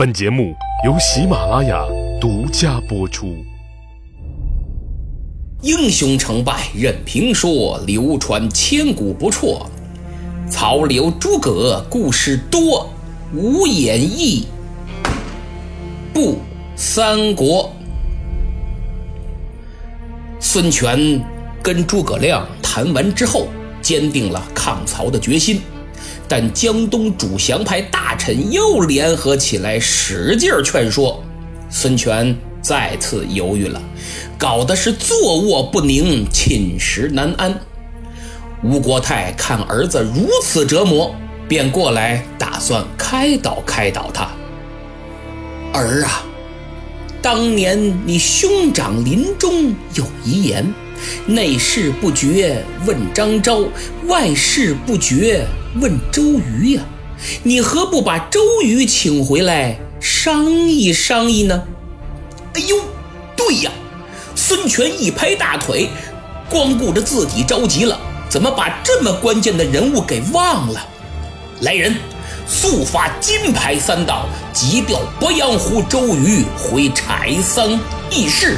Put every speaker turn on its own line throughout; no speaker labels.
本节目由喜马拉雅独家播出。
英雄成败任评说，流传千古不辍。曹刘诸葛故事多，无演义不三国。孙权跟诸葛亮谈完之后，坚定了抗曹的决心。但江东主降派大臣又联合起来，使劲劝说，孙权再次犹豫了，搞得是坐卧不宁，寝食难安。吴国太看儿子如此折磨，便过来打算开导开导他。儿啊，当年你兄长临终有遗言，内事不决问张昭，外事不决。问周瑜呀，你何不把周瑜请回来商议商议呢？哎呦，对呀！孙权一拍大腿，光顾着自己着急了，怎么把这么关键的人物给忘了？来人，速发金牌三道，急调鄱阳湖周瑜回柴桑议事。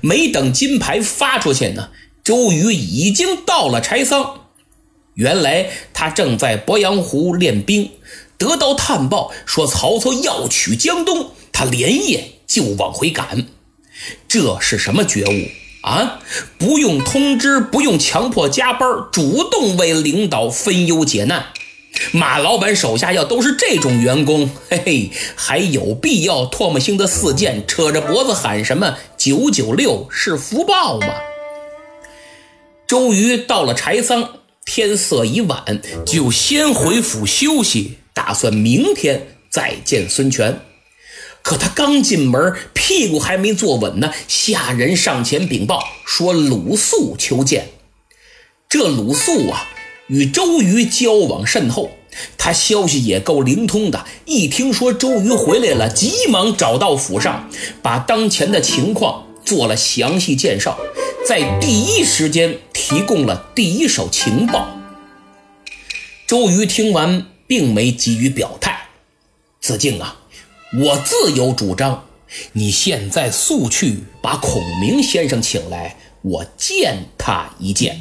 没等金牌发出去呢，周瑜已经到了柴桑。原来他正在鄱阳湖练兵，得到探报说曹操要取江东，他连夜就往回赶。这是什么觉悟啊？不用通知，不用强迫加班，主动为领导分忧解难。马老板手下要都是这种员工，嘿嘿，还有必要唾沫星子四溅，扯着脖子喊什么“九九六是福报”吗？周瑜到了柴桑。天色已晚，就先回府休息，打算明天再见孙权。可他刚进门，屁股还没坐稳呢，下人上前禀报说鲁肃求见。这鲁肃啊，与周瑜交往甚厚，他消息也够灵通的。一听说周瑜回来了，急忙找到府上，把当前的情况做了详细介绍。在第一时间提供了第一手情报。周瑜听完，并没急于表态。子敬啊，我自有主张。你现在速去把孔明先生请来，我见他一见。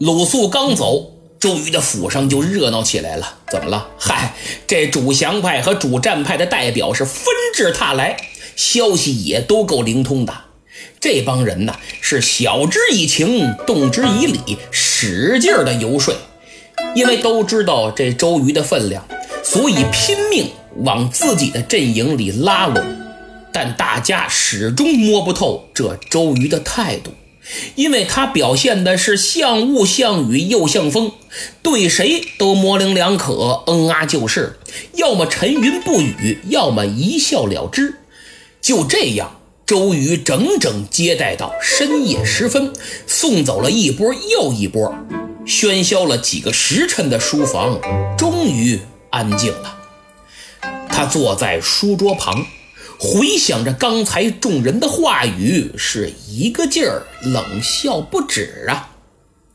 鲁肃刚走，周瑜的府上就热闹起来了。怎么了？嗨，这主降派和主战派的代表是纷至沓来，消息也都够灵通的。这帮人呢，是晓之以情，动之以理，使劲的游说，因为都知道这周瑜的分量，所以拼命往自己的阵营里拉拢。但大家始终摸不透这周瑜的态度，因为他表现的是像雾像雨又像风，对谁都模棱两可，嗯啊就是，要么沉云不语，要么一笑了之，就这样。周瑜整整接待到深夜时分，送走了一波又一波，喧嚣了几个时辰的书房终于安静了。他坐在书桌旁，回想着刚才众人的话语，是一个劲儿冷笑不止啊！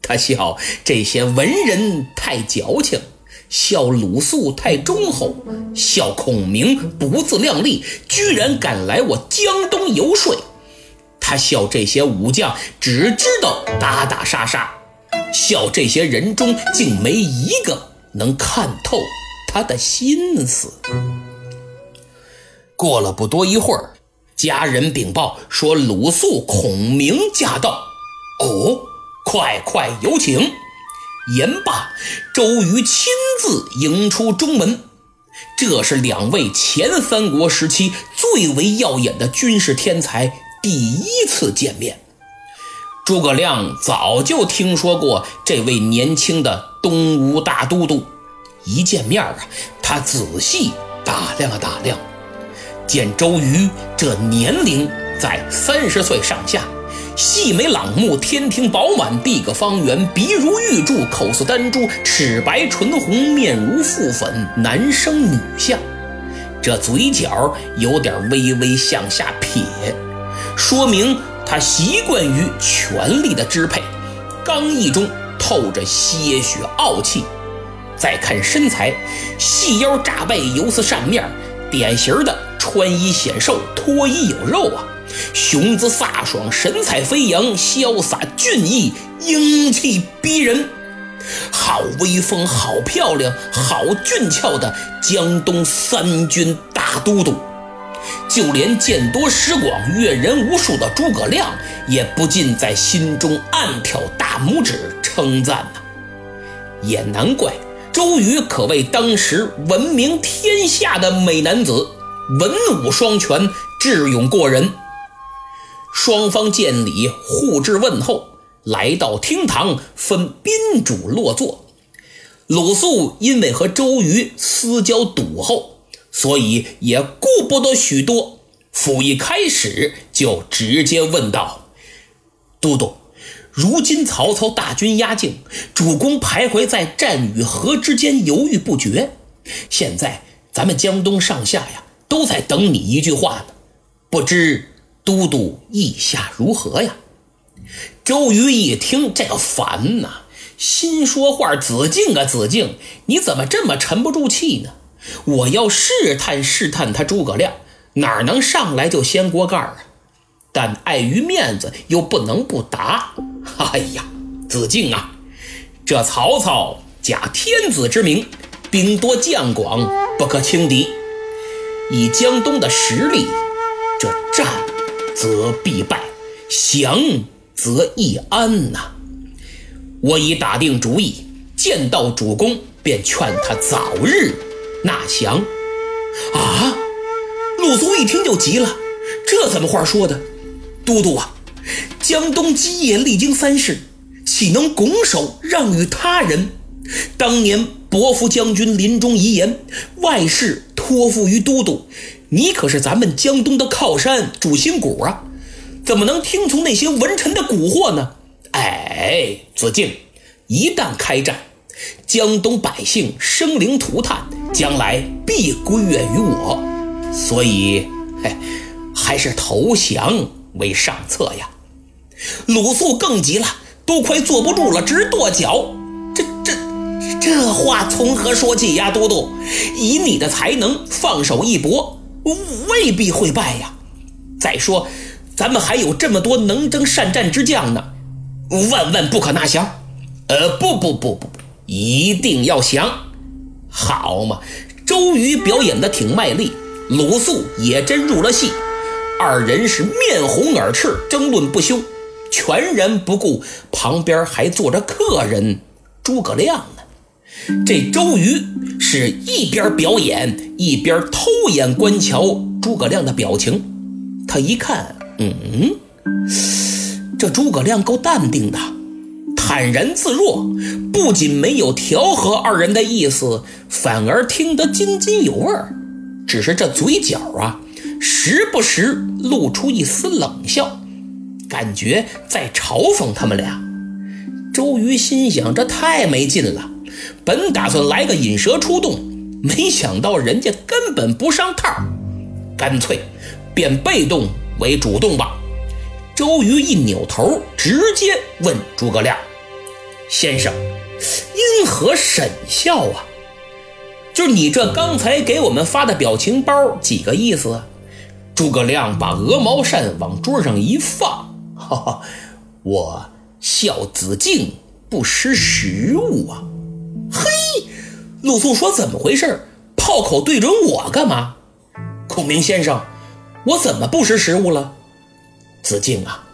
他笑这些文人太矫情。笑鲁肃太忠厚，笑孔明不自量力，居然敢来我江东游说。他笑这些武将只知道打打杀杀，笑这些人中竟没一个能看透他的心思。过了不多一会儿，家人禀报说鲁肃、孔明驾到。哦，快快有请。言罢，周瑜亲自迎出中门。这是两位前三国时期最为耀眼的军事天才第一次见面。诸葛亮早就听说过这位年轻的东吴大都督，一见面啊，他仔细打量了打量，见周瑜这年龄在三十岁上下。细眉朗目，天庭饱满，地阁方圆，鼻如玉柱，口似丹珠，齿白唇红，面如覆粉，男生女相。这嘴角有点微微向下撇，说明他习惯于权力的支配，刚毅中透着些许傲气。再看身材，细腰炸背，油似扇面，典型的穿衣显瘦，脱衣有肉啊！雄姿飒爽，神采飞扬，潇洒俊逸，英气逼人，好威风，好漂亮，好俊俏的江东三军大都督。就连见多识广、阅人无数的诸葛亮，也不禁在心中暗挑大拇指，称赞呐。也难怪周瑜可谓当时闻名天下的美男子，文武双全，智勇过人。双方见礼，互致问候，来到厅堂，分宾主落座。鲁肃因为和周瑜私交笃厚，所以也顾不得许多。甫一开始，就直接问道：“都督，如今曹操大军压境，主公徘徊在战与和之间，犹豫不决。现在咱们江东上下呀，都在等你一句话呢，不知……”都督意下如何呀？周瑜一听，这个烦呐，心说话：“子敬啊，子敬，你怎么这么沉不住气呢？我要试探试探他诸葛亮，哪能上来就掀锅盖啊？但碍于面子，又不能不答。哎呀，子敬啊，这曹操假天子之名，兵多将广，不可轻敌。以江东的实力，这战……”则必败，降则易安呐！我已打定主意，见到主公便劝他早日纳降。啊！鲁肃一听就急了，这怎么话说的？都督啊，江东基业历经三世，岂能拱手让与他人？当年伯父将军临终遗言，外事托付于都督。你可是咱们江东的靠山主心骨啊，怎么能听从那些文臣的蛊惑呢？哎，子敬，一旦开战，江东百姓生灵涂炭，将来必归怨于我，所以，嘿，还是投降为上策呀。鲁肃更急了，都快坐不住了，直跺脚。这话从何说起呀，都督？以你的才能，放手一搏。未必会败呀！再说，咱们还有这么多能征善战之将呢，万万不可纳降。呃，不不不不不，一定要降！好嘛，周瑜表演的挺卖力，鲁肃也真入了戏，二人是面红耳赤，争论不休，全然不顾旁边还坐着客人诸葛亮。这周瑜是一边表演一边偷眼观瞧诸葛亮的表情。他一看，嗯，这诸葛亮够淡定的，坦然自若，不仅没有调和二人的意思，反而听得津津有味儿。只是这嘴角啊，时不时露出一丝冷笑，感觉在嘲讽他们俩。周瑜心想：这太没劲了。本打算来个引蛇出洞，没想到人家根本不上套，干脆变被动为主动吧。周瑜一扭头，直接问诸葛亮：“先生，因何沈笑啊？就是你这刚才给我们发的表情包，几个意思？”诸葛亮把鹅毛扇往桌上一放：“哈哈，我笑子敬不识时务啊。”嘿，鲁肃说：“怎么回事？炮口对准我干嘛？”孔明先生，我怎么不识时务了？子敬啊，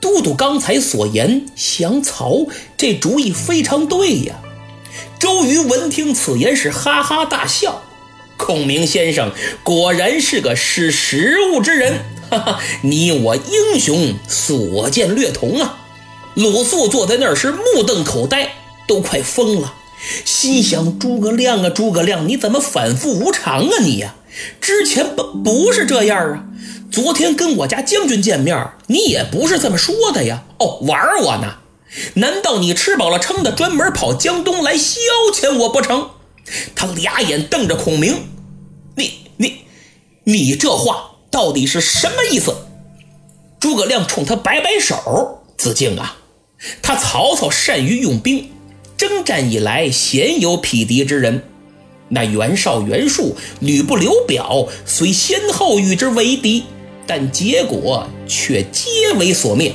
都督刚才所言降曹，这主意非常对呀。周瑜闻听此言是哈哈大笑。孔明先生果然是个识时务之人，哈哈，你我英雄所见略同啊。鲁肃坐在那儿是目瞪口呆，都快疯了。心想：诸葛亮啊，诸葛亮，你怎么反复无常啊你呀？之前不不是这样啊？昨天跟我家将军见面，你也不是这么说的呀？哦，玩我呢？难道你吃饱了撑的，专门跑江东来消遣我不成？他俩眼瞪着孔明，你你你这话到底是什么意思？诸葛亮冲他摆摆手：“子敬啊，他曹操善于用兵。”征战以来鲜有匹敌之人。那袁绍、袁术、吕布、刘表虽先后与之为敌，但结果却皆为所灭。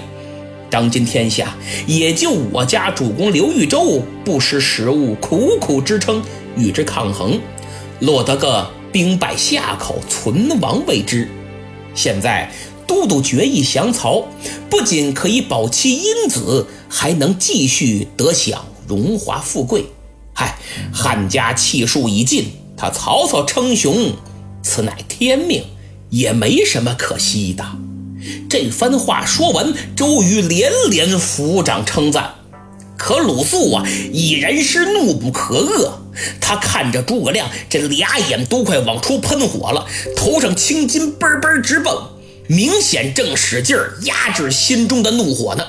当今天下，也就我家主公刘豫州不识时务，苦苦支撑与之抗衡，落得个兵败下口、存亡未知。现在都督决意降曹，不仅可以保其荫子，还能继续得享荣华富贵。嗨，汉家气数已尽，他曹操称雄，此乃天命，也没什么可惜的。这番话说完，周瑜连连抚掌称赞。可鲁肃啊，已然是怒不可遏。他看着诸葛亮，这俩眼都快往出喷火了，头上青筋嘣嘣直蹦，明显正使劲压制心中的怒火呢，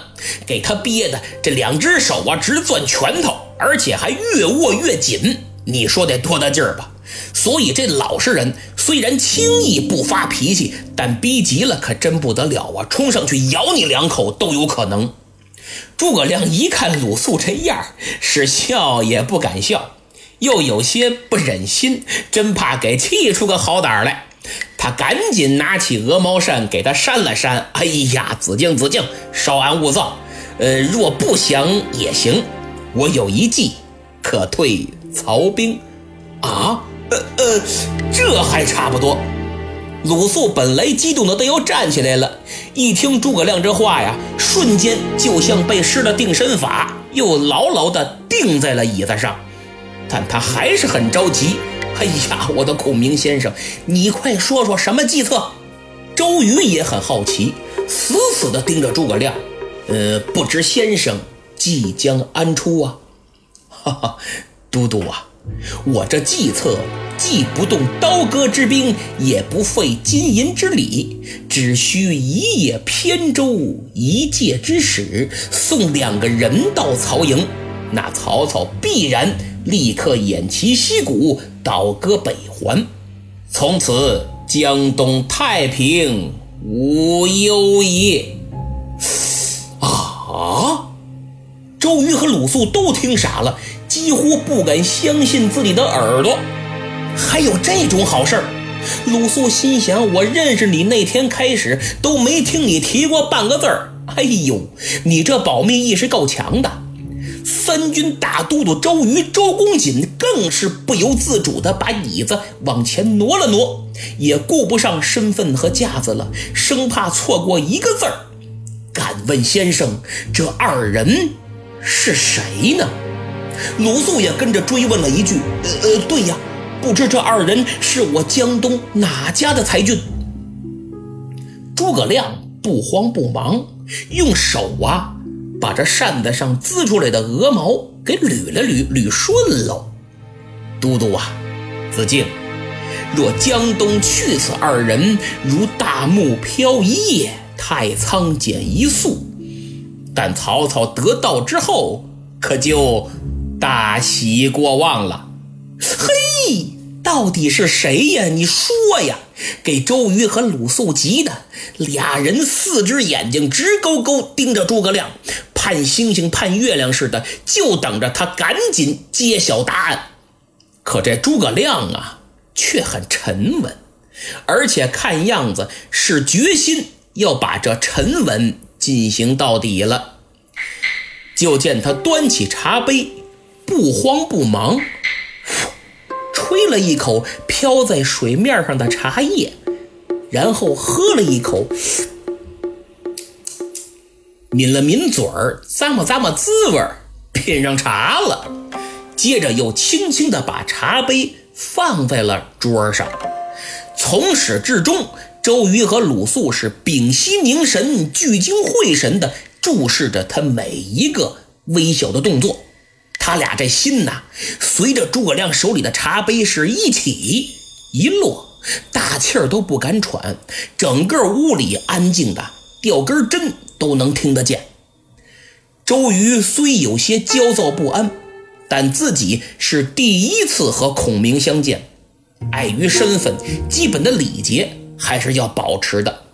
给他憋的这两只手啊直攥拳头。而且还越握越紧，你说得多大劲儿吧？所以这老实人虽然轻易不发脾气，但逼急了可真不得了啊！冲上去咬你两口都有可能。诸葛亮一看鲁肃这样，是笑也不敢笑，又有些不忍心，真怕给气出个好歹来。他赶紧拿起鹅毛扇给他扇了扇。哎呀，子敬子敬，稍安勿躁。呃，若不降也行。我有一计，可退曹兵。啊，呃呃，这还差不多。鲁肃本来激动的都要站起来了，一听诸葛亮这话呀，瞬间就像被施了定身法，又牢牢的定在了椅子上。但他还是很着急。哎呀，我的孔明先生，你快说说什么计策？周瑜也很好奇，死死的盯着诸葛亮。呃，不知先生。即将安出啊，哈哈，都督啊，我这计策既不动刀戈之兵，也不费金银之礼，只需一叶扁舟，一介之使，送两个人到曹营，那曹操必然立刻偃旗息鼓，倒戈北还，从此江东太平无忧矣。啊！周瑜和鲁肃都听傻了，几乎不敢相信自己的耳朵。还有这种好事儿？鲁肃心想：我认识你那天开始，都没听你提过半个字儿。哎呦，你这保密意识够强的！三军大都督周瑜、周公瑾更是不由自主地把椅子往前挪了挪，也顾不上身份和架子了，生怕错过一个字儿。敢问先生，这二人？是谁呢？鲁肃也跟着追问了一句：“呃呃，对呀，不知这二人是我江东哪家的才俊？”诸葛亮不慌不忙，用手啊把这扇子上滋出来的鹅毛给捋了捋，捋顺喽。都督啊，子敬，若江东去此二人，如大木飘一叶，太仓减一粟。但曹操得道之后，可就大喜过望了。嘿，到底是谁呀？你说呀！给周瑜和鲁肃急的，俩人四只眼睛直勾勾盯着诸葛亮，盼星星盼月亮似的，就等着他赶紧揭晓答案。可这诸葛亮啊，却很沉稳，而且看样子是决心要把这沉稳。进行到底了，就见他端起茶杯，不慌不忙，吹了一口飘在水面上的茶叶，然后喝了一口，抿了抿嘴儿，咂摸咂摸滋味儿，品上茶了。接着又轻轻地把茶杯放在了桌上，从始至终。周瑜和鲁肃是屏息凝神、聚精会神地注视着他每一个微小的动作。他俩这心呐，随着诸葛亮手里的茶杯是一起一落，大气儿都不敢喘。整个屋里安静的，掉根针都能听得见。周瑜虽有些焦躁不安，但自己是第一次和孔明相见，碍于身份，基本的礼节。还是要保持的，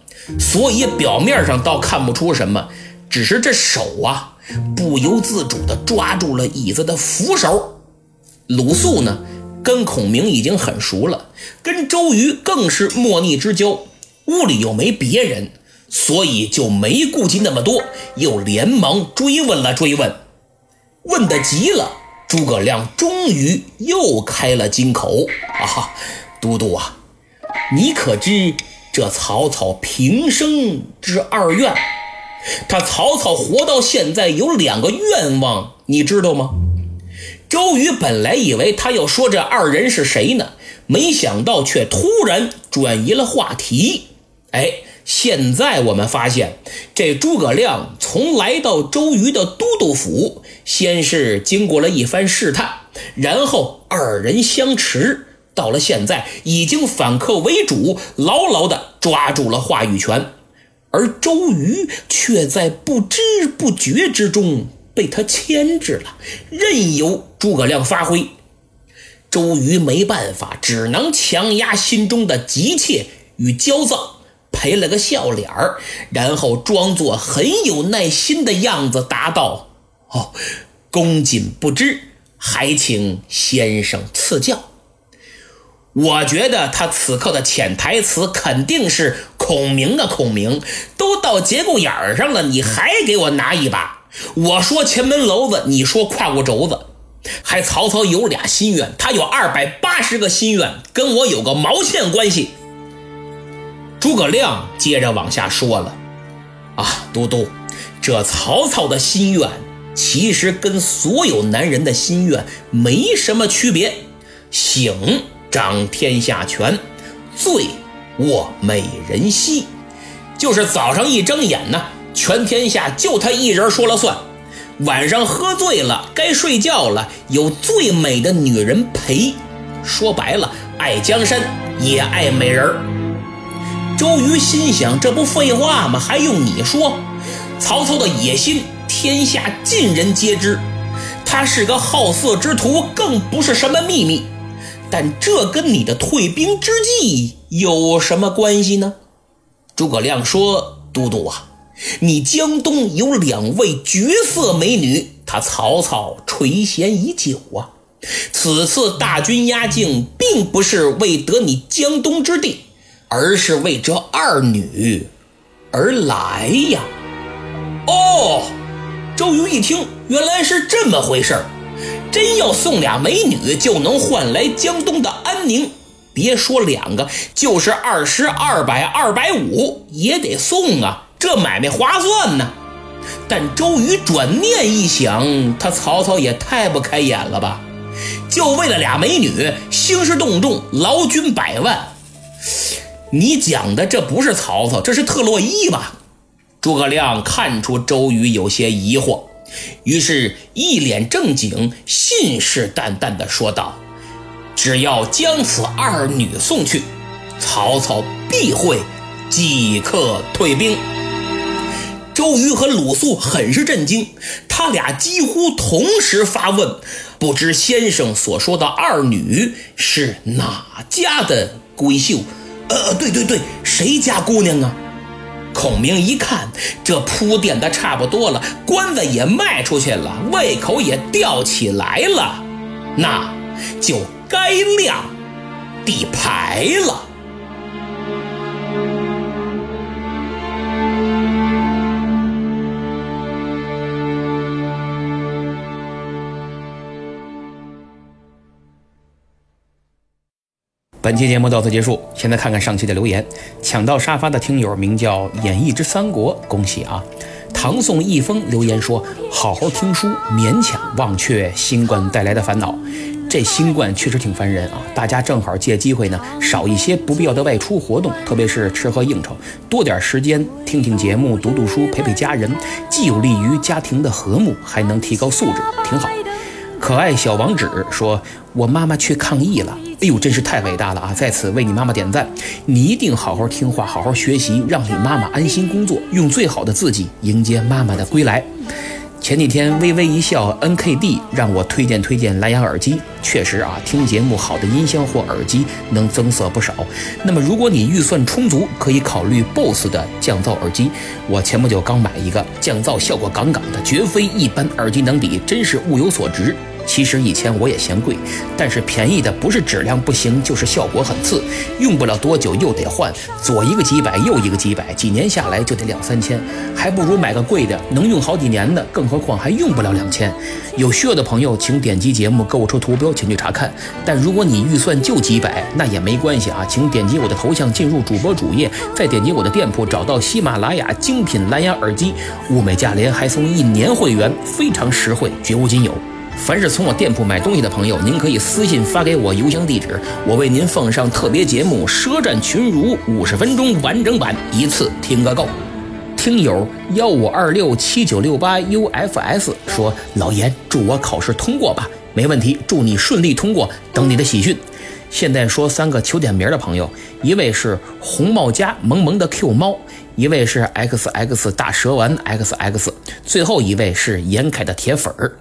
所以表面上倒看不出什么，只是这手啊不由自主地抓住了椅子的扶手。鲁肃呢，跟孔明已经很熟了，跟周瑜更是莫逆之交。屋里又没别人，所以就没顾及那么多，又连忙追问了追问。问得急了，诸葛亮终于又开了金口：“啊，都督啊，你可知这曹操平生之二愿？他曹操活到现在有两个愿望，你知道吗？”周瑜本来以为他要说这二人是谁呢，没想到却突然转移了话题。哎，现在我们发现，这诸葛亮从来到周瑜的都督府，先是经过了一番试探，然后二人相持，到了现在已经反客为主，牢牢地抓住了话语权，而周瑜却在不知不觉之中。被他牵制了，任由诸葛亮发挥。周瑜没办法，只能强压心中的急切与焦躁，赔了个笑脸儿，然后装作很有耐心的样子答道：“哦，恭谨不知，还请先生赐教。”我觉得他此刻的潜台词肯定是：“孔明啊，孔明，都到节骨眼儿上了，你还给我拿一把。”我说前门楼子，你说胯骨轴子，还曹操有俩心愿，他有二百八十个心愿，跟我有个毛线关系？诸葛亮接着往下说了：“啊，都督，这曹操的心愿其实跟所有男人的心愿没什么区别，醒掌天下权，醉卧美人膝，就是早上一睁眼呢。”全天下就他一人说了算，晚上喝醉了该睡觉了，有最美的女人陪。说白了，爱江山也爱美人儿。周瑜心想：这不废话吗？还用你说？曹操的野心，天下尽人皆知。他是个好色之徒，更不是什么秘密。但这跟你的退兵之计有什么关系呢？诸葛亮说：“都督啊。”你江东有两位绝色美女，他曹操垂涎已久啊。此次大军压境，并不是为得你江东之地，而是为这二女而来呀。哦，周瑜一听，原来是这么回事儿真要送俩美女就能换来江东的安宁，别说两个，就是二十二百、二百五也得送啊。这买卖划算呢，但周瑜转念一想，他曹操也太不开眼了吧？就为了俩美女，兴师动众，劳军百万。你讲的这不是曹操，这是特洛伊吧？诸葛亮看出周瑜有些疑惑，于是一脸正经、信誓旦旦地说道：“只要将此二女送去，曹操必会即刻退兵。”周瑜和鲁肃很是震惊，他俩几乎同时发问：“不知先生所说的二女是哪家的闺秀？”“呃，对对对，谁家姑娘啊？”孔明一看，这铺垫的差不多了，棺材也卖出去了，胃口也吊起来了，那就该亮底牌了。本期节目到此结束，现在看看上期的留言。抢到沙发的听友名叫演绎之三国，恭喜啊！唐宋一封留言说：“好好听书，勉强忘却新冠带来的烦恼。这新冠确实挺烦人啊！大家正好借机会呢，少一些不必要的外出活动，特别是吃喝应酬，多点时间听听节目、读读书、陪陪家人，既有利于家庭的和睦，还能提高素质，挺好。”可爱小王子说：“我妈妈去抗疫了。”哎呦，真是太伟大了啊！在此为你妈妈点赞，你一定好好听话，好好学习，让你妈妈安心工作，用最好的自己迎接妈妈的归来。前几天微微一笑 NKD 让我推荐推荐蓝牙耳机，确实啊，听节目好的音箱或耳机能增色不少。那么如果你预算充足，可以考虑 BOSS 的降噪耳机。我前不久刚买一个，降噪效果杠杠的，绝非一般耳机能比，真是物有所值。其实以前我也嫌贵，但是便宜的不是质量不行，就是效果很次，用不了多久又得换，左一个几百，右一个几百，几年下来就得两三千，还不如买个贵的，能用好几年的，更何况还用不了两千。有需要的朋友，请点击节目购物车图标前去查看。但如果你预算就几百，那也没关系啊，请点击我的头像进入主播主页，再点击我的店铺，找到喜马拉雅精品蓝牙耳机，物美价廉，还送一年会员，非常实惠，绝无仅有。凡是从我店铺买东西的朋友，您可以私信发给我邮箱地址，我为您奉上特别节目《舌战群儒》五十分钟完整版，一次听个够。听友幺五二六七九六八 UFS 说：“老严，祝我考试通过吧。”没问题，祝你顺利通过，等你的喜讯。现在说三个求点名的朋友，一位是红帽家萌萌的 Q 猫。一位是 X X 大蛇丸 X X，最后一位是严凯的铁粉儿，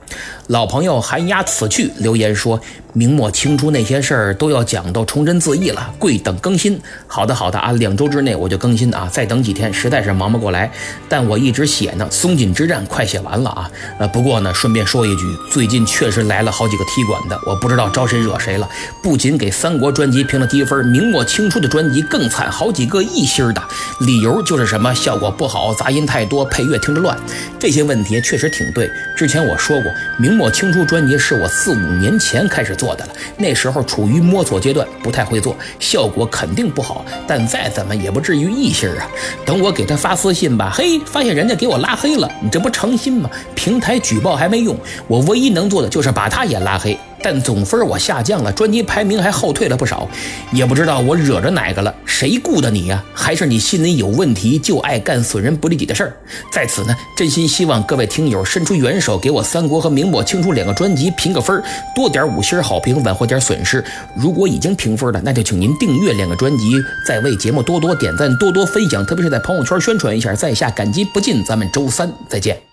老朋友寒鸦此去留言说。明末清初那些事儿都要讲到崇祯自缢了，跪等更新。好的好的啊，两周之内我就更新啊，再等几天实在是忙不过来。但我一直写呢，松锦之战快写完了啊。呃，不过呢，顺便说一句，最近确实来了好几个踢馆的，我不知道招谁惹谁了。不仅给三国专辑评了低分，明末清初的专辑更惨，好几个一星的，理由就是什么效果不好，杂音太多，配乐听着乱。这些问题确实挺对。之前我说过，明末清初专辑是我四五年前开始。做的了，那时候处于摸索阶段，不太会做，效果肯定不好。但再怎么也不至于一星啊！等我给他发私信吧，嘿，发现人家给我拉黑了，你这不诚心吗？平台举报还没用，我唯一能做的就是把他也拉黑。但总分我下降了，专辑排名还后退了不少，也不知道我惹着哪个了，谁雇的你呀？还是你心里有问题，就爱干损人不利己的事儿？在此呢，真心希望各位听友伸出援手，给我《三国》和《明末清初》两个专辑评个分，多点五星好评，挽回点损失。如果已经评分了，那就请您订阅两个专辑，再为节目多多点赞，多多分享，特别是在朋友圈宣传一下，在下感激不尽。咱们周三再见。